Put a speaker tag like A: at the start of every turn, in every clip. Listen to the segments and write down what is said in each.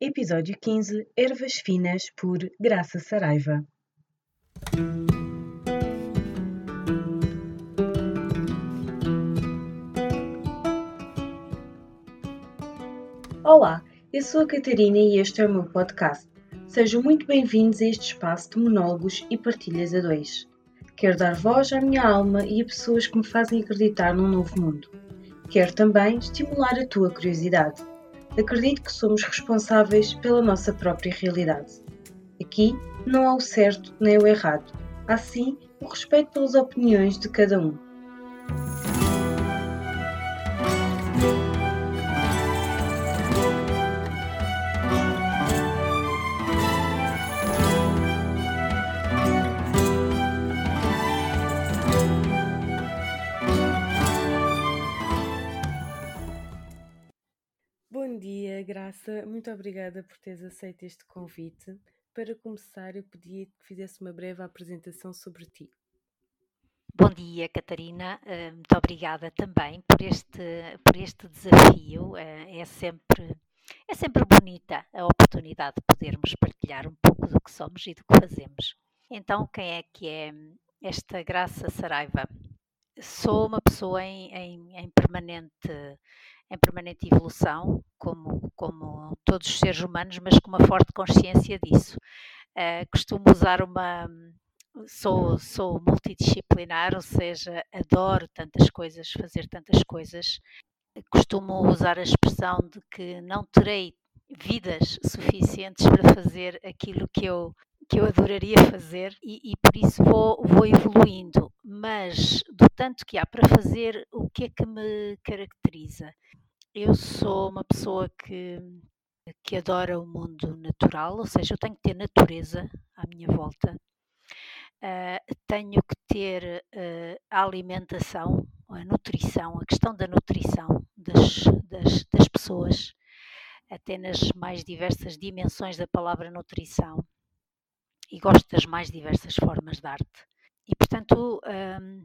A: Episódio 15 Ervas Finas por Graça Saraiva. Olá, eu sou a Catarina e este é o meu podcast. Sejam muito bem-vindos a este espaço de monólogos e partilhas a dois. Quero dar voz à minha alma e a pessoas que me fazem acreditar num novo mundo. Quero também estimular a tua curiosidade. Acredito que somos responsáveis pela nossa própria realidade. Aqui não há o certo nem o errado, há sim o respeito pelas opiniões de cada um. Graça. Muito obrigada por teres aceito este convite. Para começar, eu pedia que fizesse uma breve apresentação sobre ti.
B: Bom dia, Catarina. Uh, muito obrigada também por este, por este desafio. Uh, é, sempre, é sempre bonita a oportunidade de podermos partilhar um pouco do que somos e do que fazemos. Então, quem é que é esta Graça Saraiva? Sou uma pessoa em, em, em permanente em permanente evolução, como, como todos os seres humanos, mas com uma forte consciência disso. Uh, costumo usar uma. Sou, sou multidisciplinar, ou seja, adoro tantas coisas, fazer tantas coisas. Costumo usar a expressão de que não terei vidas suficientes para fazer aquilo que eu que eu adoraria fazer e, e, por isso vou, vou evoluindo. Mas do tanto que há para fazer, o que é que me caracteriza? Eu sou uma pessoa que, que adora o mundo natural, ou seja, eu tenho que ter natureza à minha volta, uh, tenho que ter uh, a alimentação, a nutrição, a questão da nutrição das, das, das pessoas, até nas mais diversas dimensões da palavra nutrição e gosto das mais diversas formas de arte. E, portanto, um,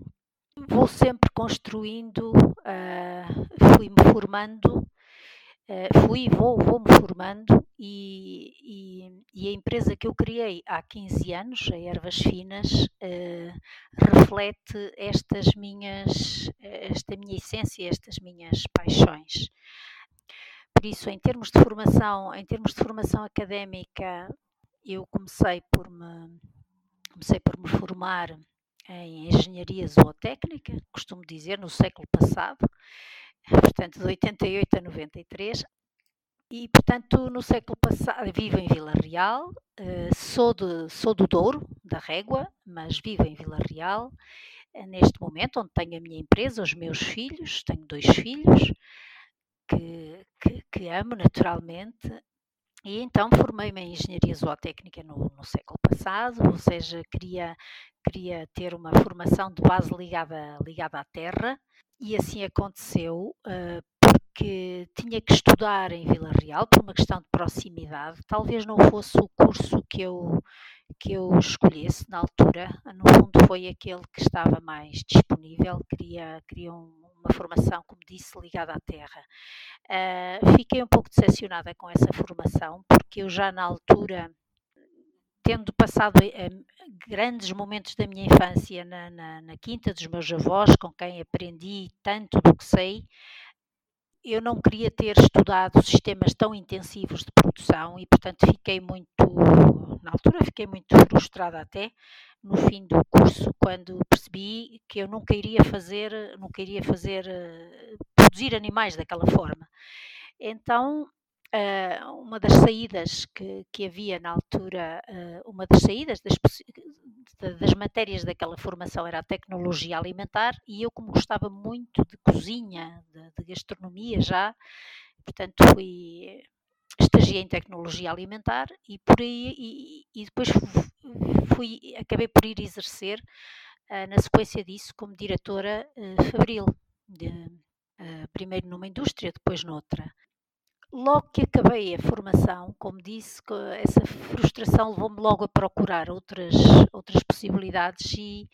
B: vou sempre construindo, uh, fui-me formando, uh, fui vou, vou-me formando e, e, e, a empresa que eu criei há 15 anos, a Ervas Finas, uh, reflete estas minhas, esta minha essência, estas minhas paixões. Por isso, em termos de formação, em termos de formação académica, eu comecei por me, comecei por me formar em engenharia zootécnica, costumo dizer, no século passado, portanto, de 88 a 93. E, portanto, no século passado, vivo em Vila Real, eh, sou, de, sou do Douro, da Régua, mas vivo em Vila Real, eh, neste momento, onde tenho a minha empresa, os meus filhos, tenho dois filhos, que, que, que amo naturalmente, e então formei-me em engenharia zootécnica no, no, século passado, ou seja, queria, queria ter uma formação de base ligada, ligada à terra, e assim aconteceu, uh, porque tinha que estudar em Vila Real por uma questão de proximidade. Talvez não fosse o curso que eu, que eu escolhesse na altura, no fundo foi aquele que estava mais disponível, queria, queria um, uma formação, como disse, ligada à terra. Uh, fiquei um pouco decepcionada com essa formação, porque eu já na altura, tendo passado uh, grandes momentos da minha infância na, na, na, quinta dos meus avós, com quem aprendi tanto do que sei, eu não queria ter estudado sistemas tão intensivos de produção e, portanto, fiquei muito, na altura, fiquei muito frustrada até no fim do curso, quando percebi que eu nunca iria fazer, nunca iria fazer, eh, produzir animais daquela forma. Então, Uh, uma das saídas que, que, havia na altura, uh, uma das saídas das, das, matérias daquela formação era a tecnologia alimentar e eu como gostava muito de cozinha, de, de gastronomia já, portanto fui em tecnologia alimentar e por aí e, e depois fui acabei por ir exercer uh, na sequência disso como diretora fabril de, primeiro numa indústria depois noutra. Logo que acabei a formação, como disse, essa frustração levou-me logo a procurar outras, outras possibilidades e,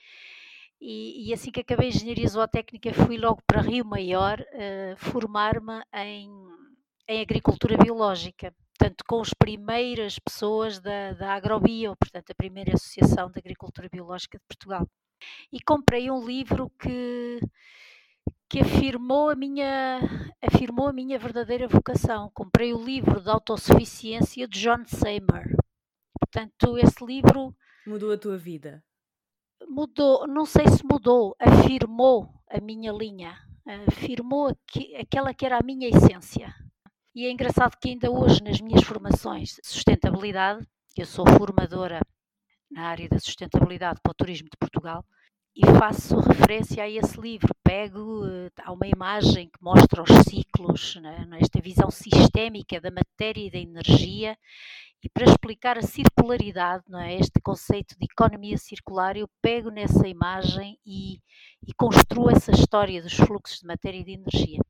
B: e, e, assim que acabei a engenharia zootécnica fui logo para Rio Maior uh, formar-me em, em agricultura biológica. portanto, com as primeiras pessoas da, da Agrobio, portanto, a primeira Associação de Agricultura Biológica de Portugal. E comprei um livro que, que afirmou a minha afirmou a minha verdadeira vocação. Comprei o livro de autossuficiência de John Seymour. Portanto, esse livro
C: mudou a tua vida.
B: Mudou, não sei se mudou, afirmou a minha linha, afirmou aquela que era a minha essência. E é engraçado que ainda hoje nas minhas formações de sustentabilidade, eu sou formadora na área da sustentabilidade para o turismo de Portugal, e faço referência a esse livro. Pego, eh, há uma imagem que mostra os ciclos, né, nesta visão sistémica da matéria e da energia, e para explicar a circularidade, não é? este conceito de economia circular, eu pego nessa imagem e, e construo essa história dos fluxos de matéria e de energia.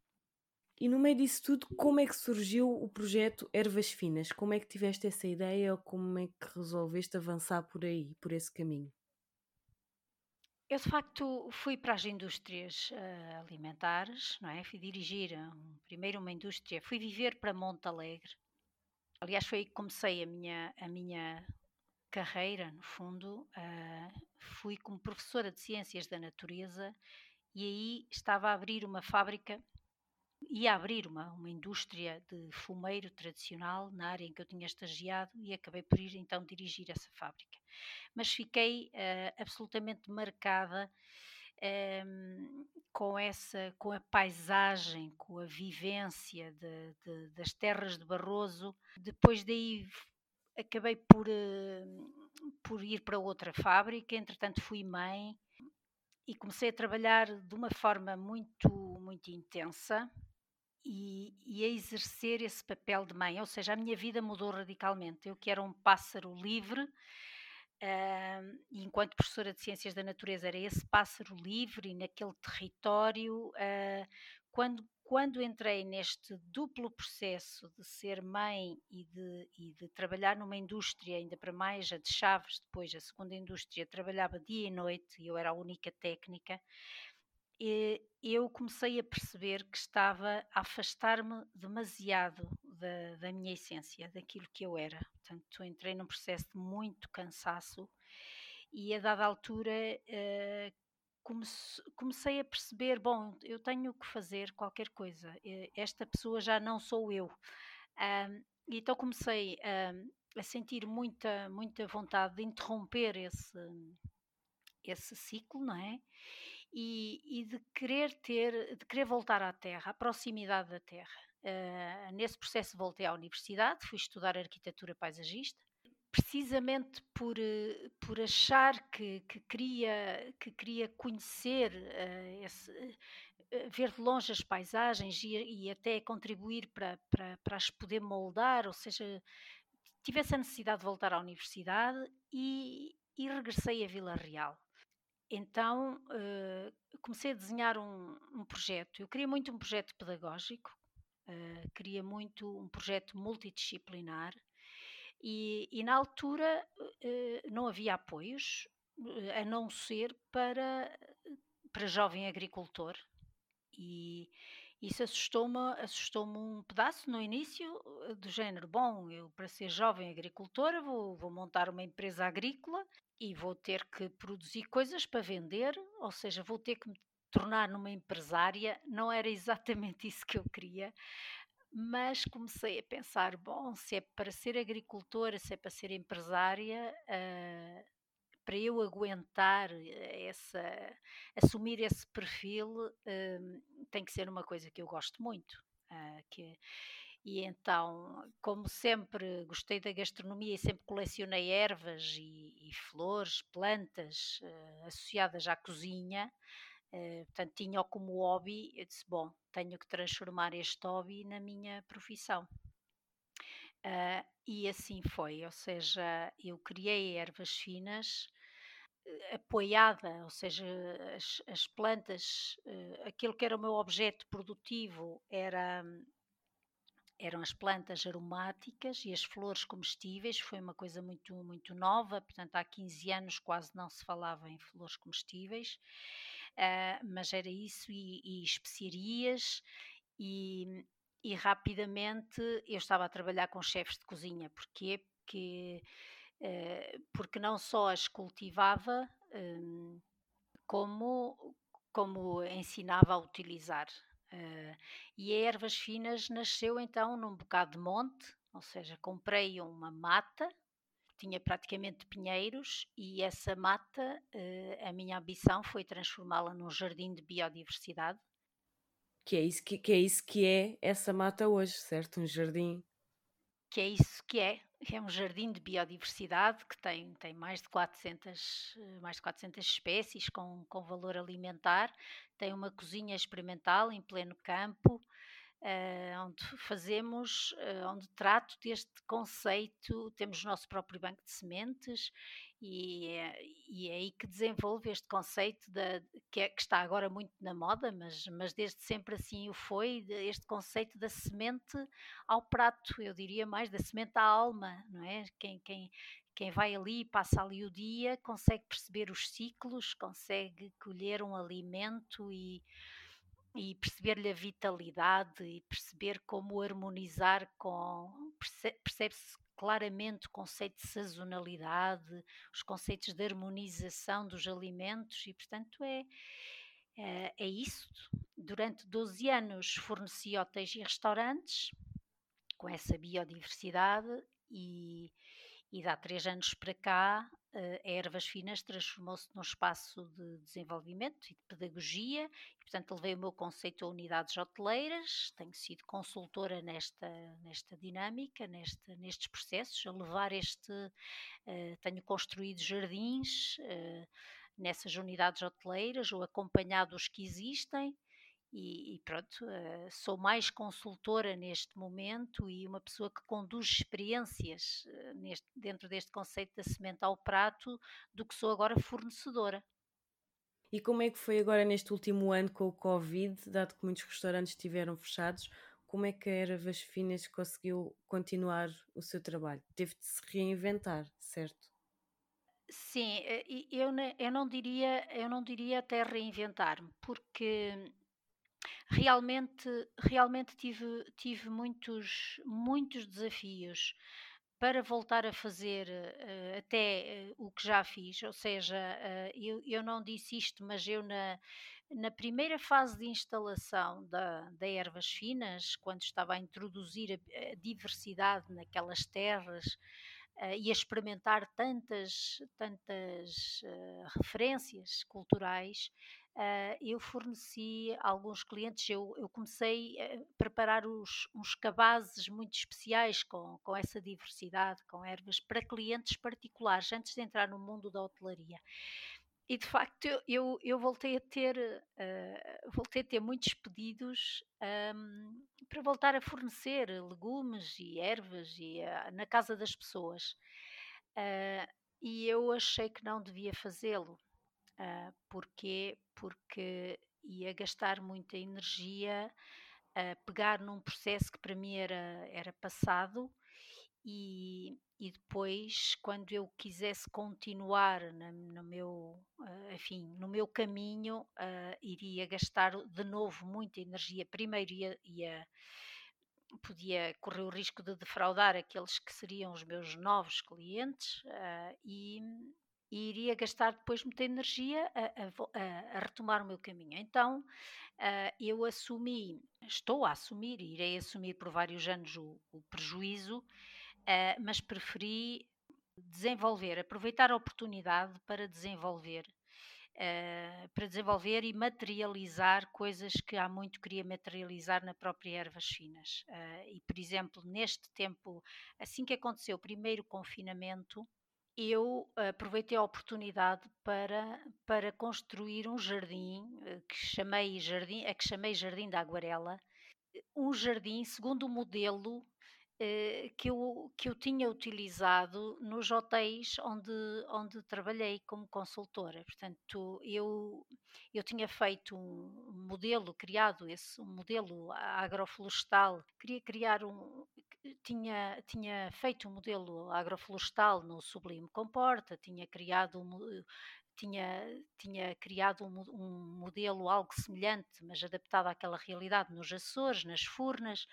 C: E no meio disso tudo, como é que surgiu o projeto Ervas Finas? Como é que tiveste essa ideia ou como é que resolveste avançar por aí, por esse caminho?
B: Eu, de facto, fui para as indústrias uh, alimentares, não é? Fui dirigir um, primeiro uma indústria, fui viver para Monte Alegre. Aliás, foi aí que comecei a minha, a minha carreira, no fundo. Uh, fui como professora de Ciências da Natureza e aí estava a abrir uma fábrica ia abrir uma, uma indústria de fumeiro tradicional na área em que eu tinha estagiado e acabei por ir então dirigir essa fábrica. Mas fiquei uh, absolutamente marcada um, ehm, com essa, com a paisagem, com a vivência de, de, das terras de Barroso. Depois daí acabei por, uh, por ir para outra fábrica, entretanto fui mãe e comecei a trabalhar de uma forma muito, muito intensa e, e, a exercer esse papel de mãe, ou seja, a minha vida mudou radicalmente. Eu que era um pássaro livre, uh, e enquanto professora de Ciências da Natureza era esse pássaro livre e naquele território, uh, quando, quando entrei neste duplo processo de ser mãe e de, e de trabalhar numa indústria, ainda para mais a de Chaves, depois a segunda indústria, trabalhava dia e noite e eu era a única técnica, eu comecei a perceber que estava a afastar-me demasiado da, da, minha essência, daquilo que eu era. Portanto, entrei num processo de muito cansaço e a dada altura comece, comecei a perceber: bom, eu tenho que fazer qualquer coisa, esta pessoa já não sou eu. Um, então comecei a sentir muita, muita vontade de interromper esse, esse ciclo, não é? E, e, de querer ter, de querer voltar à Terra, à proximidade da Terra. Uh, nesse processo voltei à universidade, fui estudar arquitetura paisagista, precisamente por, uh, por achar que, que, queria, que queria conhecer, uh, esse, ver de longe as paisagens e, e até contribuir para, para, para as poder moldar, ou seja, tivesse a necessidade de voltar à universidade e, e regressei a Vila Real então uh, comecei a desenhar um, um, projeto. Eu queria muito um projeto pedagógico, uh, queria muito um projeto multidisciplinar e, e na altura uh, não havia apoios, a não ser para, para jovem agricultor. E isso assustou-me assustou um pedaço no início, do género: bom, eu para ser jovem agricultora vou, vou montar uma empresa agrícola e vou ter que produzir coisas para vender, ou seja, vou ter que me tornar numa empresária. Não era exatamente isso que eu queria, mas comecei a pensar: bom, se é para ser agricultora, se é para ser empresária, uh, para eu aguentar essa, assumir esse perfil, uh, tem que ser uma coisa que eu gosto muito. Uh, que, e então, como sempre gostei da gastronomia e sempre colecionei ervas e, e flores, plantas uh, associadas à cozinha, uh, portanto tinha-o como hobby, eu disse, bom, tenho que transformar este hobby na minha profissão. Uh, e assim foi, ou seja, eu criei ervas finas, apoiada, ou seja, as, as plantas, aquilo que era o meu objeto produtivo era eram as plantas aromáticas e as flores comestíveis, foi uma coisa muito, muito nova, portanto há 15 anos quase não se falava em flores comestíveis, uh, mas era isso e, e especiarias e, e rapidamente eu estava a trabalhar com chefes de cozinha. Porquê? Porque, uh, porque não só as cultivava, um, como, como ensinava a utilizar. Uh, e a Ervas Finas nasceu então num bocado de monte, ou seja, comprei uma mata, tinha praticamente pinheiros, e essa mata, uh, a minha ambição foi transformá-la num jardim de biodiversidade.
C: Que é, isso que, que é isso que é essa mata hoje, certo? Um jardim.
B: Que é isso que é, é um jardim de biodiversidade que tem, tem mais, de 400, mais de 400 espécies com, com valor alimentar, tem uma cozinha experimental em pleno campo, uh, onde fazemos, uh, onde trato deste conceito, temos o nosso próprio banco de sementes e, é, e é aí que desenvolve este conceito da, que, é, que, está agora muito na moda, mas, mas desde sempre assim o foi, este conceito da semente ao prato, eu diria mais da semente à alma, não é? Quem, quem, quem vai ali, passa ali o dia, consegue perceber os ciclos, consegue colher um alimento e, e perceber-lhe a vitalidade e perceber como harmonizar com. percebe-se claramente o conceito de sazonalidade, os conceitos de harmonização dos alimentos e, portanto, é, é, é isso. Durante 12 anos forneci hotéis e restaurantes com essa biodiversidade e, e de há três anos para cá a Ervas Finas transformou-se num espaço de desenvolvimento e de pedagogia e, portanto, levei o meu conceito a unidades hoteleiras, tenho sido consultora nesta, nesta dinâmica, neste, nestes processos, a levar este, uh, tenho construído jardins uh, nessas unidades hoteleiras ou acompanhado os que existem e, e, pronto, uh, sou mais consultora neste momento e uma pessoa que conduz experiências uh, neste, dentro deste conceito da semente ao prato do que sou agora fornecedora.
C: E como é que foi agora neste último ano com o Covid, dado que muitos restaurantes estiveram fechados, como é que a Ervas Finas conseguiu continuar o seu trabalho? Teve de se reinventar, certo?
B: Sim, eh, eu, eu não diria, eu não diria até reinventar-me, porque realmente, realmente tive, tive muitos, muitos desafios para voltar a fazer uh, até uh, o que já fiz, ou seja, uh, eu, eu não disse isto, mas eu na, na primeira fase de instalação da, da ervas finas, quando estava a introduzir a, a diversidade naquelas terras e a experimentar tantas, tantas referências culturais, uh, eu forneci alguns clientes, eu, eu, comecei a preparar os, uns cabazes muito especiais com, com essa diversidade, com ervas, para clientes particulares, antes de entrar no mundo da hotelaria. E de facto eu, eu voltei a ter uh, voltei a ter muitos pedidos um, para voltar a fornecer legumes e ervas e, uh, na casa das pessoas. Uh, e eu achei que não devia fazê-lo uh, porque porque ia gastar muita energia a pegar num processo que para mim era era passado e, e depois, quando eu quisesse continuar na, no meu, uh, enfim, no meu caminho, uh, iria gastar de novo muita energia. Primeiro ia, ia, podia correr o risco de defraudar aqueles que seriam os meus novos clientes uh, e, e, iria gastar depois muita energia a, a, a retomar o meu caminho. Então eu assumi, estou a assumir, irei assumir por vários anos o, o prejuízo uh, mas preferi desenvolver, aproveitar a oportunidade para desenvolver, uh, para desenvolver e materializar coisas que há muito queria materializar na própria Ervas Finas. Uh, e, por exemplo, neste tempo, assim que aconteceu o primeiro confinamento, eu aproveitei a oportunidade para, para construir um jardim que chamei jardim, a que chamei Jardim da Aguarela, um jardim segundo o modelo eh, que eu, que eu tinha utilizado nos hotéis onde, onde trabalhei como consultora. Portanto, eu, eu tinha feito um modelo, criado esse um modelo agroflorestal, queria criar um. Tinha, tinha feito um modelo agroflorestal no Sublime Comporta, tinha criado um, tinha, tinha criado um, um, modelo algo semelhante, mas adaptado àquela realidade nos Açores, nas Furnas,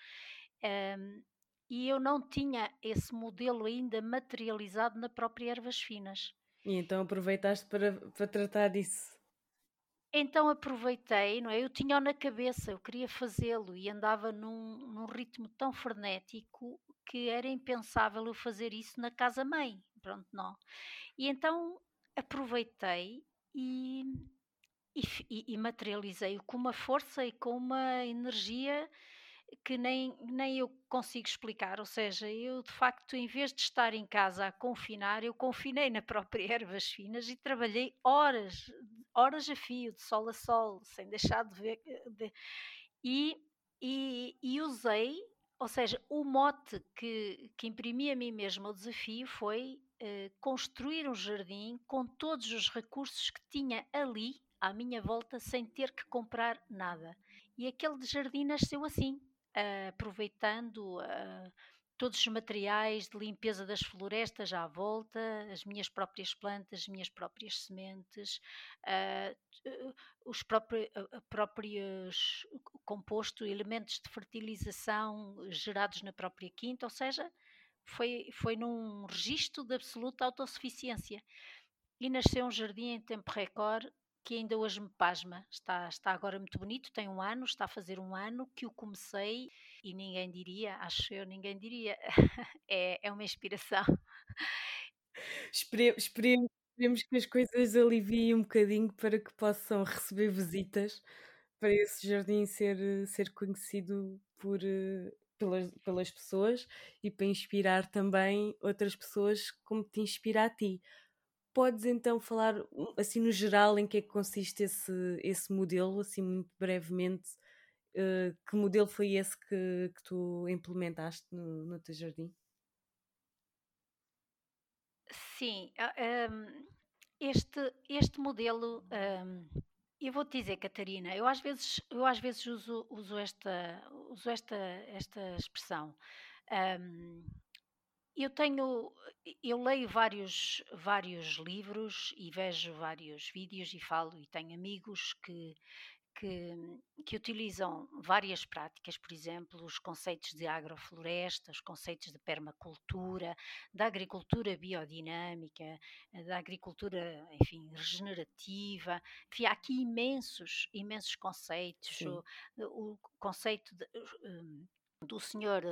B: um, e eu não tinha esse modelo ainda materializado na própria Ervas Finas.
C: E então aproveitaste para, para tratar disso?
B: Então aproveitei, não é? Eu tinha-o na cabeça, eu queria fazê-lo e andava num, num ritmo tão frenético que era impensável eu fazer isso na casa-mãe. Pronto, não. E então aproveitei e, e, e materializei-o com uma força e com uma energia que nem, nem eu consigo explicar. Ou seja, eu de facto, em vez de estar em casa a confinar, eu confinei na própria Ervas Finas e trabalhei horas, horas a fio, de sol a sol, sem deixar de ver. De, e, e, e usei, ou seja, o mote que, que imprimi a mim mesma o desafio foi uh, construir um jardim com todos os recursos que tinha ali à minha volta sem ter que comprar nada. E aquele jardim nasceu assim, uh, aproveitando uh, todos os materiais de limpeza das florestas à volta, as minhas próprias plantas, as minhas próprias sementes, uh, os próprios, próprios elementos de fertilização gerados na própria quinta, ou seja, foi, foi num registro de absoluta autossuficiência. E nasceu um jardim em tempo recorde que ainda hoje me pasma. Está, está agora muito bonito, tem um ano, está a fazer um ano que o comecei e ninguém diria, acho eu, ninguém diria. é, é uma inspiração.
C: Espere, esperemos, esperemos que as coisas aliviem um bocadinho para que possam receber visitas para esse jardim ser, ser conhecido por, pelas, pelas pessoas e para inspirar também outras pessoas como te inspira a ti podes então falar assim no geral em que é que consiste esse, esse modelo, assim muito brevemente, uh, que modelo foi esse que, que tu implementaste no, no teu jardim?
B: Sim, um, este, este modelo, um, eu vou te dizer, Catarina, eu às vezes, eu às vezes uso, uso, esta, uso esta, esta expressão. Um, eu tenho, eu leio vários, vários livros e vejo vários vídeos e falo e tenho amigos que, que, que, utilizam várias práticas, por exemplo, os conceitos de agrofloresta, os conceitos de permacultura, da agricultura biodinâmica, da agricultura, enfim, regenerativa. Enfim, há aqui imensos, imensos conceitos. O, o, conceito de, um, do senhor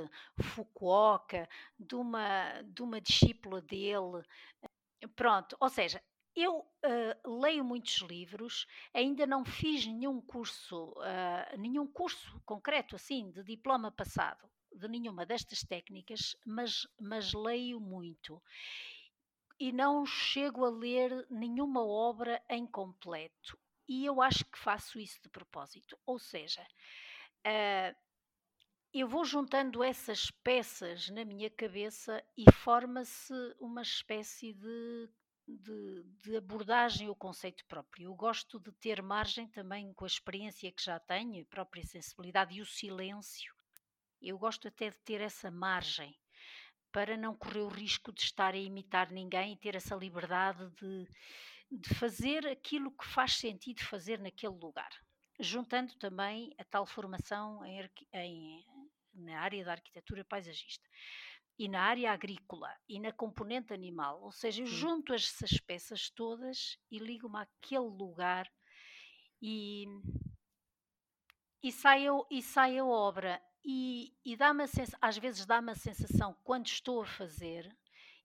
B: Fukuoka, de uma, de uma discípula dele. Pronto, ou seja, eu uh, leio muitos livros, ainda não fiz nenhum curso, uh, nenhum curso concreto assim de diploma passado de nenhuma destas técnicas, mas, mas leio muito e não chego a ler nenhuma obra em completo. E eu acho que faço isso de propósito, ou seja, uh, eu vou juntando essas peças na minha cabeça e forma-se uma espécie de, de, de, abordagem ao conceito próprio. Eu gosto de ter margem também com a experiência que já tenho, a própria sensibilidade e o silêncio. Eu gosto até de ter essa margem para não correr o risco de estar a imitar ninguém e ter essa liberdade de, de fazer aquilo que faz sentido fazer naquele lugar juntando também a tal formação em, em, na área da arquitetura paisagista e na área agrícola e na componente animal, ou seja, eu junto essas peças todas e ligo-me àquele lugar e, e, sai, a, e sai a obra. E, e dá-me às vezes dá-me a sensação quando estou a fazer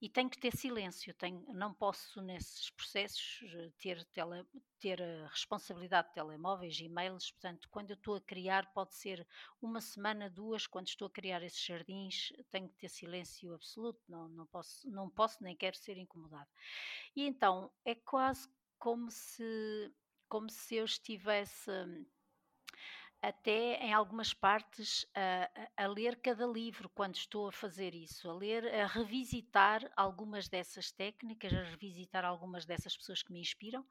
B: e tenho que ter silêncio, tenho, não posso nesses processos eh, ter, tele, ter a responsabilidade de telemóveis, e-mails, portanto, quando eu estou a criar, pode ser uma semana, duas, quando estou a criar esses jardins, tenho que ter silêncio absoluto, não, não, posso, não posso nem quero ser incomodado. E então é quase como se, como se eu estivesse até em algumas partes a, a, ler cada livro quando estou a fazer isso, a ler, a revisitar algumas dessas técnicas, a revisitar algumas dessas pessoas que me inspiram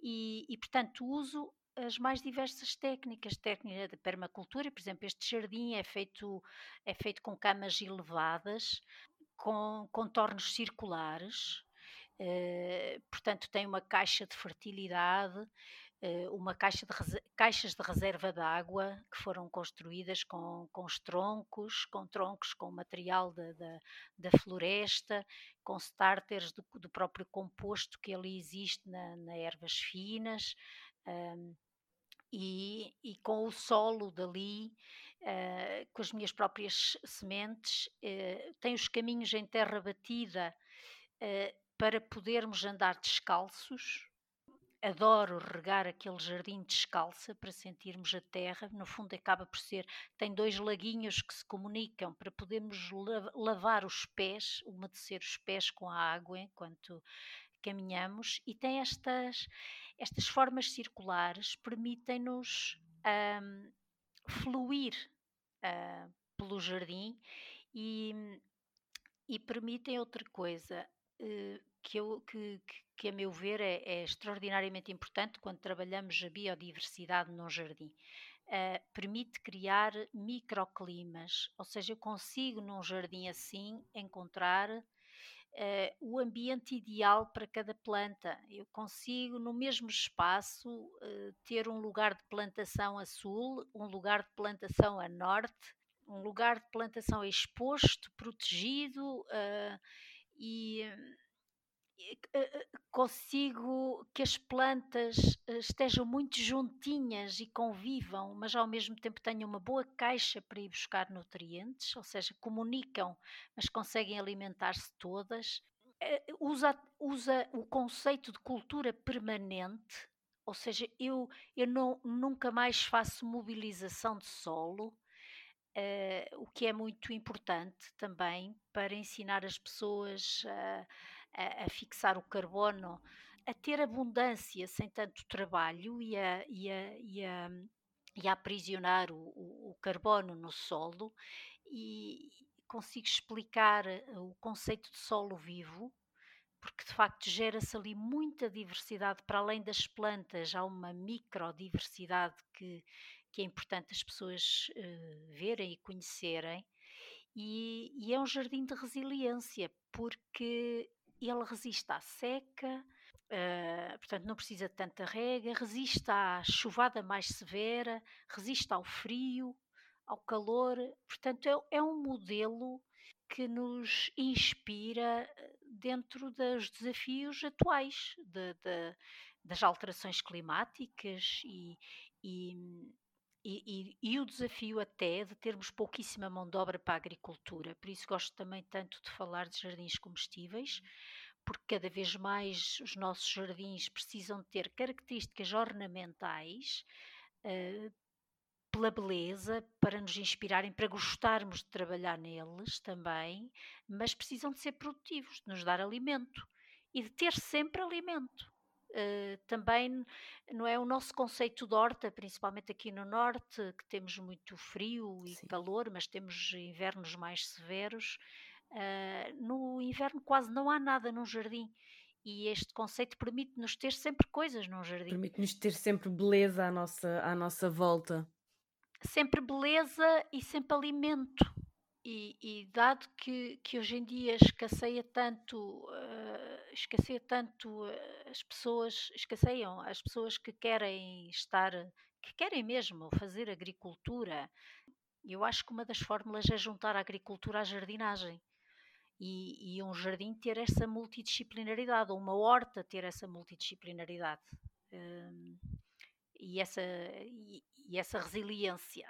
B: e, e portanto uso as mais diversas técnicas, técnica de permacultura, por exemplo, este jardim é feito, é feito com camas elevadas, com contornos circulares, Uh, portanto, tem uma caixa de fertilidade, uma caixa de caixas de reserva de água que foram construídas com, com os troncos, com troncos com material da, da, da floresta, com starters do, do, próprio composto que ali existe na, na ervas finas. Um, e, e, com o solo dali, uh, com as minhas próprias sementes, uh, tem os caminhos em terra batida uh, para podermos andar descalços. Adoro regar aquele jardim descalça para sentirmos a terra. No fundo, acaba por ser. Tem dois laguinhos que se comunicam para podermos lavar os pés, umedecer os pés com a água enquanto caminhamos. E tem estas estas formas circulares permitem-nos um, fluir uh, pelo jardim e, e, permitem outra coisa uh, que, eu, que, que, a meu ver, é, é, extraordinariamente importante quando trabalhamos a biodiversidade num jardim. Uh, permite criar microclimas, ou seja, eu consigo num jardim assim encontrar uh, o ambiente ideal para cada planta. Eu consigo, no mesmo espaço, uh, ter um lugar de plantação a sul, um lugar de plantação a norte, um lugar de plantação exposto, protegido e consigo que as plantas estejam muito juntinhas e convivam, mas ao mesmo tempo tenham uma boa caixa para ir buscar nutrientes, ou seja, comunicam, mas conseguem alimentar-se todas. Eh, usa, usa o conceito de cultura permanente, ou seja, eu, eu não, nunca mais faço mobilização de solo, uh, o que é muito importante também para ensinar as pessoas a a, a fixar o carbono, a ter abundância sem tanto trabalho e a, e a, e a, e a aprisionar o, o, carbono no solo e consigo explicar eh, o conceito de solo vivo, porque de facto gera-se ali muita diversidade, para além das plantas, há uma microdiversidade que, que é importante as pessoas uh, verem e conhecerem, e, e, é um jardim de resiliência, porque ele resiste à seca, uh, portanto não precisa de tanta rega, resiste à chuvada mais severa, resiste ao frio, ao calor, portanto é, é um modelo que nos inspira dentro dos desafios atuais de, de, das alterações climáticas e, e, e, e, e, o desafio até de termos pouquíssima mão de obra para a agricultura. Por isso gosto também tanto de falar de jardins comestíveis, porque cada vez mais os nossos jardins precisam ter características ornamentais uh, pela beleza, para nos inspirarem, para gostarmos de trabalhar neles também, mas precisam de ser produtivos, de nos dar alimento e de ter sempre alimento. Uh, também não é o nosso conceito de horta, principalmente aqui no norte, que temos muito frio e Sim. calor, mas temos invernos mais severos. Uh, no inverno quase não há nada num jardim e este conceito permite-nos ter sempre coisas num jardim.
C: Permite-nos ter sempre beleza à nossa, à nossa volta.
B: Sempre beleza e sempre alimento. E, e, dado que, que hoje em dia escasseia tanto, uh, escasseia tanto as pessoas, escasseiam as pessoas que querem estar, que querem mesmo fazer agricultura, eu acho que uma das fórmulas é juntar a agricultura à jardinagem. E, e um jardim ter essa multidisciplinaridade, ou uma horta ter essa multidisciplinaridade. Um, e, essa, e, e essa resiliência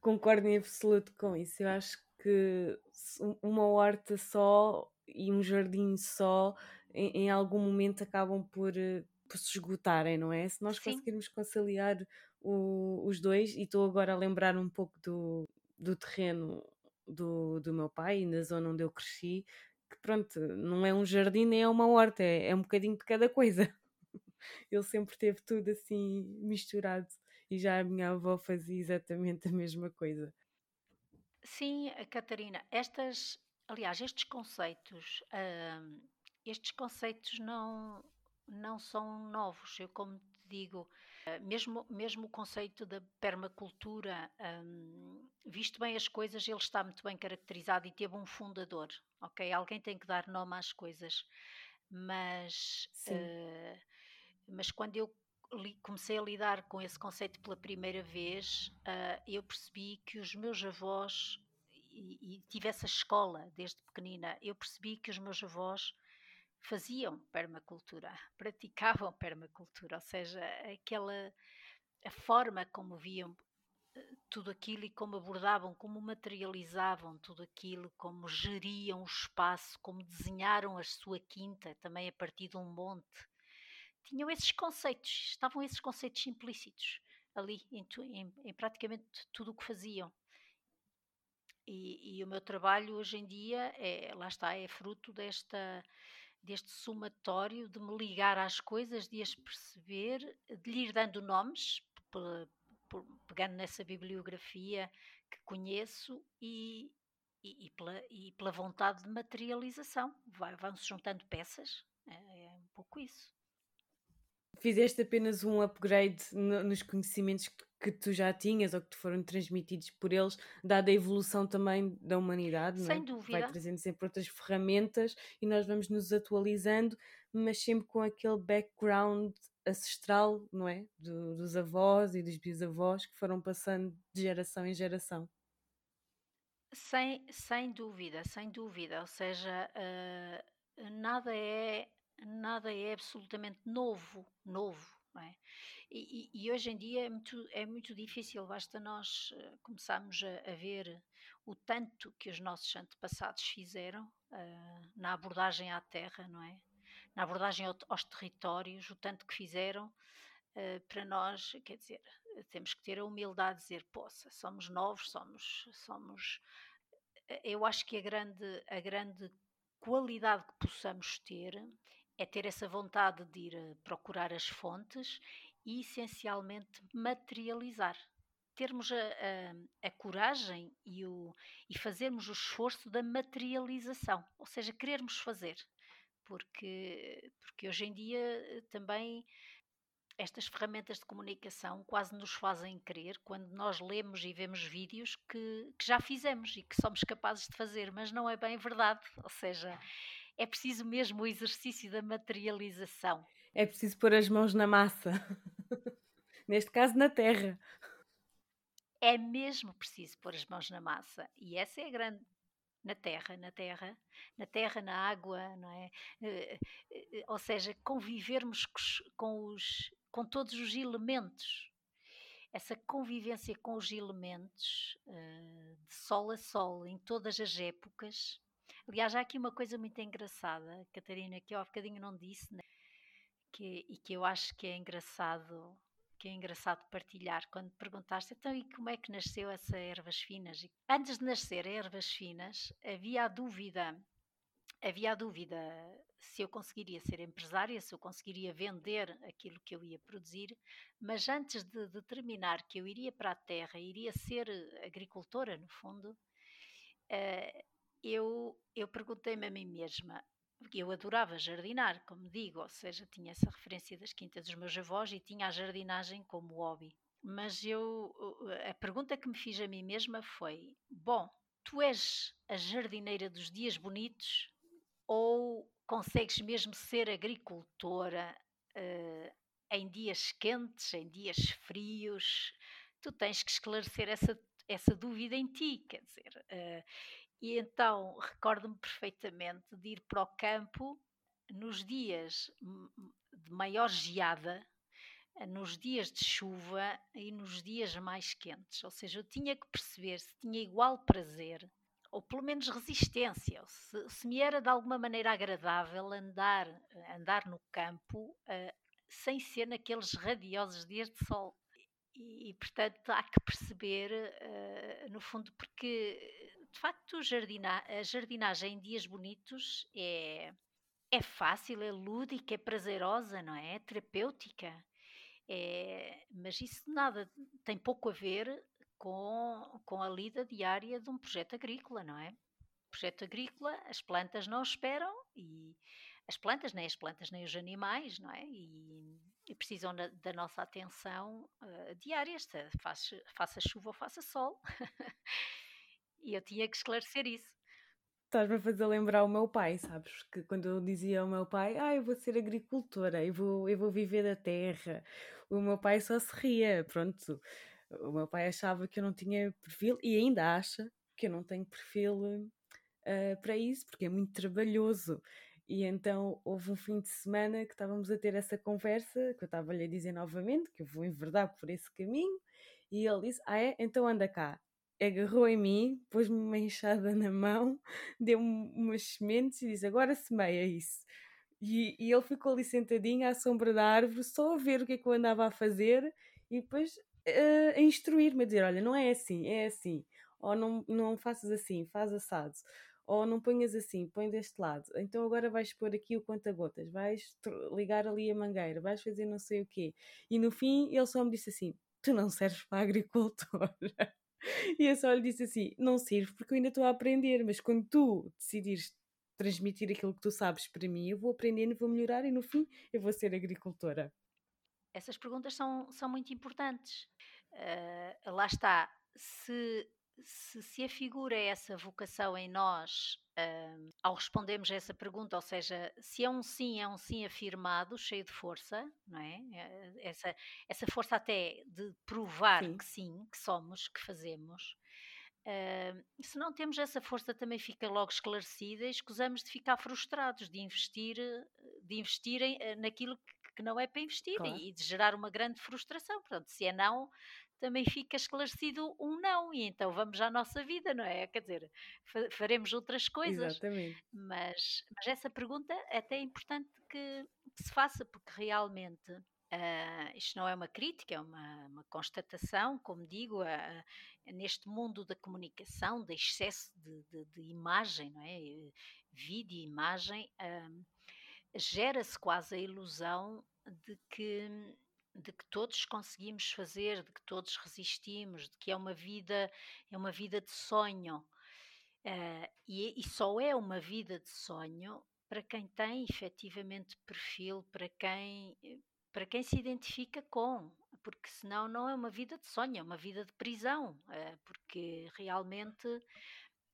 C: concordo em absoluto com isso. Eu acho que uma horta só e um jardim só em, em algum momento acabam por, eh, por se esgotarem, não é? Se nós Sim. conseguirmos conciliar o, os dois, e estou agora a lembrar um pouco do, do terreno do, do meu pai, na zona onde eu cresci, que pronto, não é um jardim nem é uma horta, é, é um bocadinho de cada coisa. Ele sempre teve tudo assim misturado e já a minha avó fazia exatamente a mesma coisa.
B: Sim, Catarina, estas, aliás, estes conceitos, hum, estes conceitos não, não são novos. Eu, como te digo, eh, mesmo, mesmo o conceito da permacultura, hum, visto bem as coisas, ele está muito bem caracterizado e teve um fundador, ok? Alguém tem que dar nome às coisas. mas, uh, mas quando eu li, comecei a lidar com esse conceito pela primeira vez, uh, eu percebi que os meus avós, e, e tive essa escola desde pequenina, eu percebi que os meus avós faziam permacultura, praticavam permacultura, ou seja, aquela a forma como viam eh, tudo aquilo e como abordavam, como materializavam tudo aquilo, como geriam o espaço, como desenharam a sua quinta também a partir de um monte. Tinham esses conceitos, estavam esses conceitos implícitos ali em, em, em praticamente tudo o que faziam. E, e, o meu trabalho hoje em dia é, lá está, é fruto desta deste somatório de me ligar às coisas, de as perceber, de lhe ir dando nomes, pegando nessa bibliografia que conheço e, e, e, pela, e pela, vontade de materialização. vão-se juntando peças, é, é um pouco isso
C: fizeste apenas um upgrade no, nos conhecimentos que, que, tu já tinhas ou que te foram transmitidos por eles, dada a evolução também da humanidade,
B: Sem
C: é?
B: dúvida.
C: Vai trazendo sempre outras ferramentas e nós vamos nos atualizando, mas sempre com aquele background ancestral, não é? Do, dos avós e dos bisavós que foram passando de geração em geração.
B: Sem, sem dúvida, sem dúvida. Ou seja, uh, nada é nada é absolutamente novo, novo. É? E, e, hoje em dia é muito, é muito difícil, basta nós uh, começarmos a, a, ver o tanto que os nossos antepassados fizeram uh, na abordagem à terra, não é? Na abordagem ao, aos territórios, o tanto que fizeram uh, para nós, quer dizer, temos que ter a humildade de dizer, poça, somos novos, somos, somos. Eu acho que a grande, a grande qualidade que possamos ter é ter essa vontade de ir eh, procurar as fontes e essencialmente materializar. Termos a, a, a coragem e, o, e fazermos o esforço da materialização, ou seja, querermos fazer. Porque, porque hoje em dia eh, também estas ferramentas de comunicação quase nos fazem crer quando nós lemos e vemos vídeos que, que já fizemos e que somos capazes de fazer, mas não é bem verdade. Ou seja, é preciso mesmo o exercício da materialização.
C: É preciso pôr as mãos na massa. Neste caso, na terra.
B: É mesmo preciso pôr as mãos na massa. E essa é a grande. Na terra, na terra, na terra, na água, não é? Eh, eh, ou seja, convivermos com, os, com todos os elementos. Essa convivência com os elementos, eh, de sol a sol, em todas as épocas, Aliás, há aqui uma coisa muito engraçada, Catarina, que eu há bocadinho não disse, né? que, e que eu acho que é engraçado que é engraçado partilhar quando perguntaste então e como é que nasceu essa ervas finas antes de nascer ervas finas havia a dúvida havia a dúvida se eu conseguiria ser empresária se eu conseguiria vender aquilo que eu ia produzir mas antes de determinar que eu iria para a terra iria ser agricultora no fundo uh, eu, eu perguntei-me a mim mesma, porque eu adorava jardinar, como digo, ou seja, tinha essa referência das quintas dos meus avós e tinha a jardinagem como hobby. Mas eu, a pergunta que me fiz a mim mesma foi: bom, tu és a jardineira dos dias bonitos ou consegues mesmo ser agricultora uh, em dias quentes, em dias frios? Tu tens que esclarecer essa, essa dúvida em ti, quer dizer. Uh, e então recordo-me perfeitamente de ir para o campo nos dias de maior geada, nos dias de chuva e nos dias mais quentes. Ou seja, eu tinha que perceber se tinha igual prazer, ou pelo menos resistência, se, se me era de alguma maneira agradável andar, andar no campo uh, sem ser naqueles radiosos dias de sol. E, portanto, há que perceber, uh, no fundo, porque de facto, jardina, a jardinagem em dias bonitos é, é fácil, é lúdica, é prazerosa, não é? É terapêutica. É, mas isso nada tem pouco a ver com, com a lida diária de um projeto agrícola, não é? Projeto agrícola, as plantas não esperam e as plantas, nem as plantas, nem os animais, não é? E, e precisam da, da, nossa atenção uh, diária, faça, faça chuva ou faça sol. E eu tinha que esclarecer isso.
C: Estás-me a fazer lembrar o meu pai, sabes? Que quando eu dizia ao meu pai, ah, eu vou ser agricultora, eu vou, eu vou viver da terra, o meu pai só se ria, pronto. O meu pai achava que eu não tinha perfil e ainda acha que eu não tenho perfil uh, para isso, porque é muito trabalhoso. E então houve um fim de semana que estávamos a ter essa conversa, que eu estava-lhe a dizer novamente que eu vou enverdar por esse caminho, e ele disse: Ah, é? Então anda cá agarrou em mim, pôs-me uma enxada na mão, deu-me umas sementes e disse: Agora semeia isso. E, e, ele ficou ali sentadinho à sombra da árvore, só a ver o que é que eu andava a fazer e depois uh, a instruir-me, a dizer: Olha, não é assim, é assim. Ou não, não faças assim, faz assado. Ou não ponhas assim, põe deste lado. Então agora vais pôr aqui o conta-gotas, vais ligar ali a mangueira, vais fazer não sei o quê. E no fim ele só me disse assim: Tu não serves para agricultor. E eu só lhe disse assim: não sirvo porque eu ainda estou a aprender, mas quando tu decidires transmitir aquilo que tu sabes para mim, eu vou aprendendo, vou melhorar e no fim eu vou ser agricultora.
B: Essas perguntas são, são muito importantes. Uh, lá está, se se, se afigura essa vocação em nós um, ao respondermos a essa pergunta, ou seja, se é um sim, é um sim afirmado, cheio de força, não é? Eh, essa, essa força até de provar sim. que sim, que somos, que fazemos. Uh, se não temos essa força também fica logo esclarecida e escusamos de ficar frustrados, de investir, de investirem eh, naquilo que, não é para investir claro. e, e de gerar uma grande frustração. Portanto, se é não, também fica esclarecido um não, e então vamos à nossa vida, não é? Quer dizer, faremos outras coisas.
C: Exatamente.
B: Mas, mas essa pergunta é até importante que, que se faça, porque realmente uh, isto não é uma crítica, é uma, uma constatação, como digo, neste mundo da comunicação, de excesso de, de, de imagem, não é? Vídeo e imagem, uh, gera-se quase a ilusão de que de que todos conseguimos fazer, de que todos resistimos, de que é uma vida, é uma vida de sonho. Uh, e, e, só é uma vida de sonho para quem tem efetivamente perfil, para quem, para quem se identifica com, porque senão não é uma vida de sonho, é uma vida de prisão, uh, porque realmente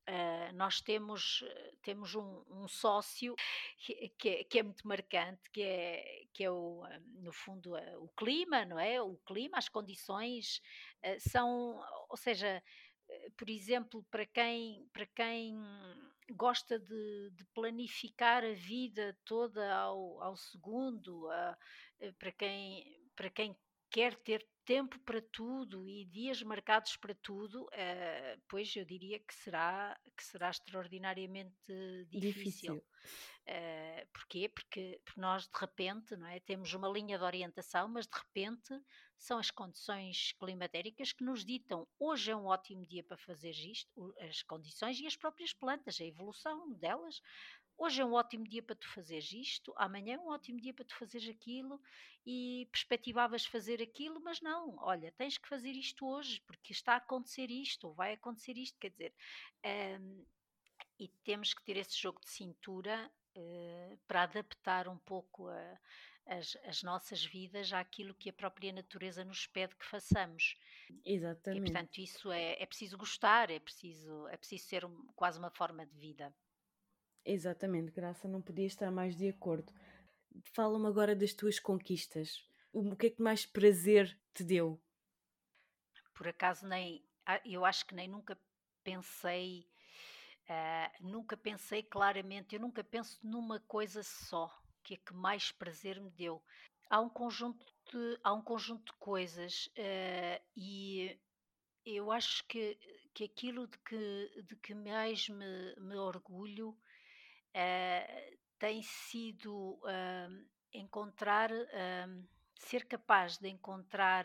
B: Uh, nós temos, temos um, um sócio que, que, é, que, é, muito marcante, que é, que é o, ah, no fundo uh, o clima, não é? O clima, as condições uh, são, ou seja, por exemplo, para quem, para quem gosta de, de planificar a vida toda ao, ao segundo, para, quem, para quem quer ter tempo para tudo e dias marcados para tudo, uh, pois eu diria que será, que será extraordinariamente difícil. difícil. Uh, porquê? Porque, porque nós de repente não é, temos uma linha de orientação, mas de repente são as condições climatéricas que nos ditam hoje é um ótimo dia para fazer isto, as condições e as próprias plantas, a evolução delas hoje é um ótimo dia para tu fazeres isto, amanhã é um ótimo dia para tu fazeres aquilo e perspectivavas fazer aquilo, mas não, olha, tens que fazer isto hoje porque está a acontecer isto, ou vai acontecer isto, quer dizer, um, e temos que ter esse jogo de cintura uh, para adaptar um pouco a, as, as, nossas vidas àquilo que a própria natureza nos pede que façamos.
C: Exatamente.
B: E, portanto, isso é, é preciso gostar, é preciso, é preciso ser um, quase uma forma de vida.
C: Exatamente, Graça, não podia estar mais de acordo. Fala-me agora das tuas conquistas. O que é que mais prazer te deu?
B: Por acaso nem, eu acho que nem nunca pensei, uh, nunca pensei claramente, eu nunca penso numa coisa só, que é que mais prazer me deu. Há um conjunto de, há um conjunto de coisas uh, e eu acho que, que aquilo de que, de que mais me, me orgulho uh, tem sido uh, encontrar, uh, ser capaz de encontrar,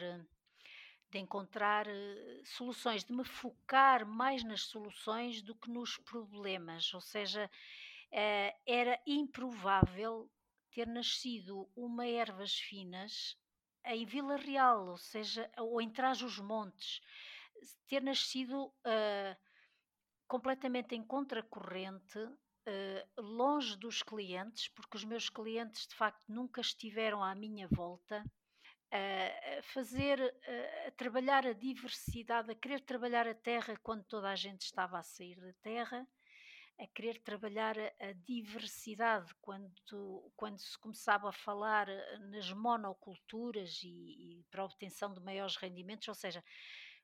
B: de encontrar soluções, de me focar mais nas soluções do que nos problemas, ou seja, era improvável ter nascido uma ervas finas em Vila Real, ou seja, ou em Trás-os-Montes, ter nascido uh, completamente em contracorrente uh, longe dos clientes, porque os meus clientes de facto nunca estiveram à minha volta, a fazer, a trabalhar a diversidade, a querer trabalhar a terra quando toda a gente estava a sair da terra, a querer trabalhar a, diversidade quando, quando se começava a falar eh, nas monoculturas e, e para a obtenção de maiores rendimentos, ou seja,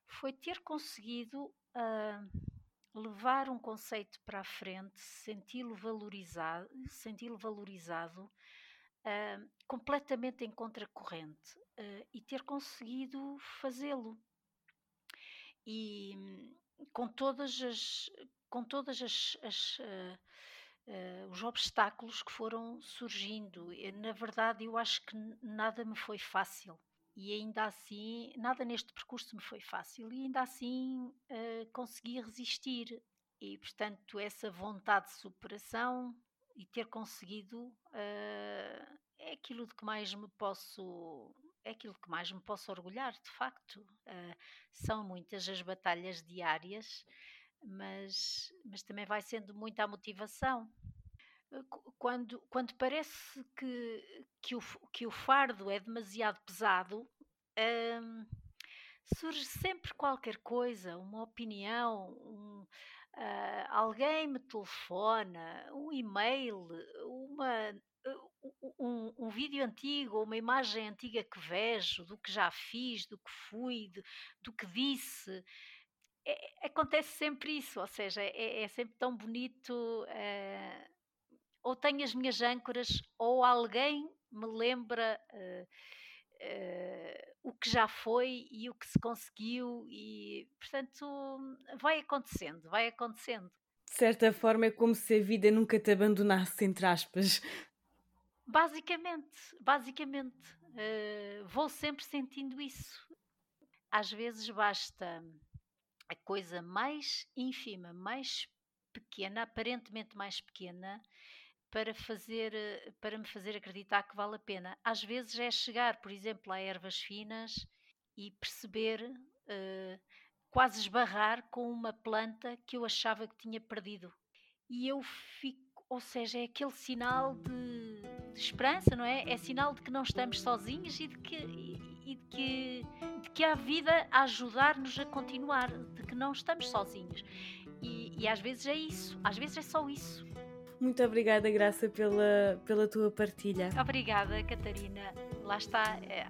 B: foi ter conseguido uh, levar um conceito para a frente, senti-lo valorizado, senti-lo valorizado uh, completamente em contracorrente uh, e ter conseguido fazê-lo. E hum, com todas as com todas as, as uh, uh, os obstáculos que foram surgindo. Na verdade, eu acho que nada me foi fácil e ainda assim, nada neste percurso me foi fácil e ainda assim uh, consegui resistir. E portanto, essa vontade de superação e ter conseguido uh, é aquilo de que mais me posso é aquilo que mais me posso orgulhar, de facto. Uh, são muitas as batalhas diárias mas, mas também vai sendo muita motivação. Eh, quando, quando parece que, que, o, que o fardo é demasiado pesado, hum, surge sempre qualquer coisa, uma opinião, um, uh, alguém me telefona, um e-mail, uma, um, um, vídeo antigo, uma imagem antiga que vejo, do que já fiz, do que fui, do, do que disse é, acontece sempre isso, ou seja, é, é sempre tão bonito. Uh, ou tenho as minhas âncoras, ou alguém me lembra uh, uh, o que já foi e o que se conseguiu, e portanto vai acontecendo, vai acontecendo.
C: De certa forma, é como se a vida nunca te abandonasse, entre aspas.
B: Basicamente, basicamente, vou sempre sentindo isso. Às vezes basta a coisa mais ínfima, mais pequena, aparentemente mais pequena, para fazer para me fazer acreditar que vale a pena. Às vezes é chegar, por exemplo, a ervas finas e perceber, uh, quase esbarrar com uma planta que eu achava que tinha perdido. E eu fico, ou seja, é aquele sinal de, de esperança, não é? É sinal de que não estamos sozinhos e de que, e, e de que que há vida a ajudar-nos a continuar, de que não estamos sozinhos. E, e às vezes é isso, às vezes é só isso.
C: Muito obrigada, Graça, pela, pela tua partilha.
B: Obrigada, Catarina. Lá está. É,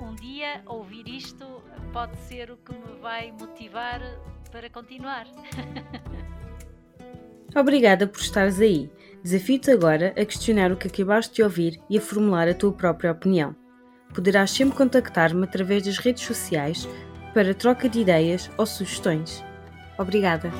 B: um dia ouvir isto pode ser o que me vai motivar para continuar.
A: Obrigada por estares aí. Desafio-te agora a questionar o que acabaste de ouvir e a formular a tua própria opinião poderás sempre contactar-me através das redes sociais para troca de ideias ou sugestões. Obrigada!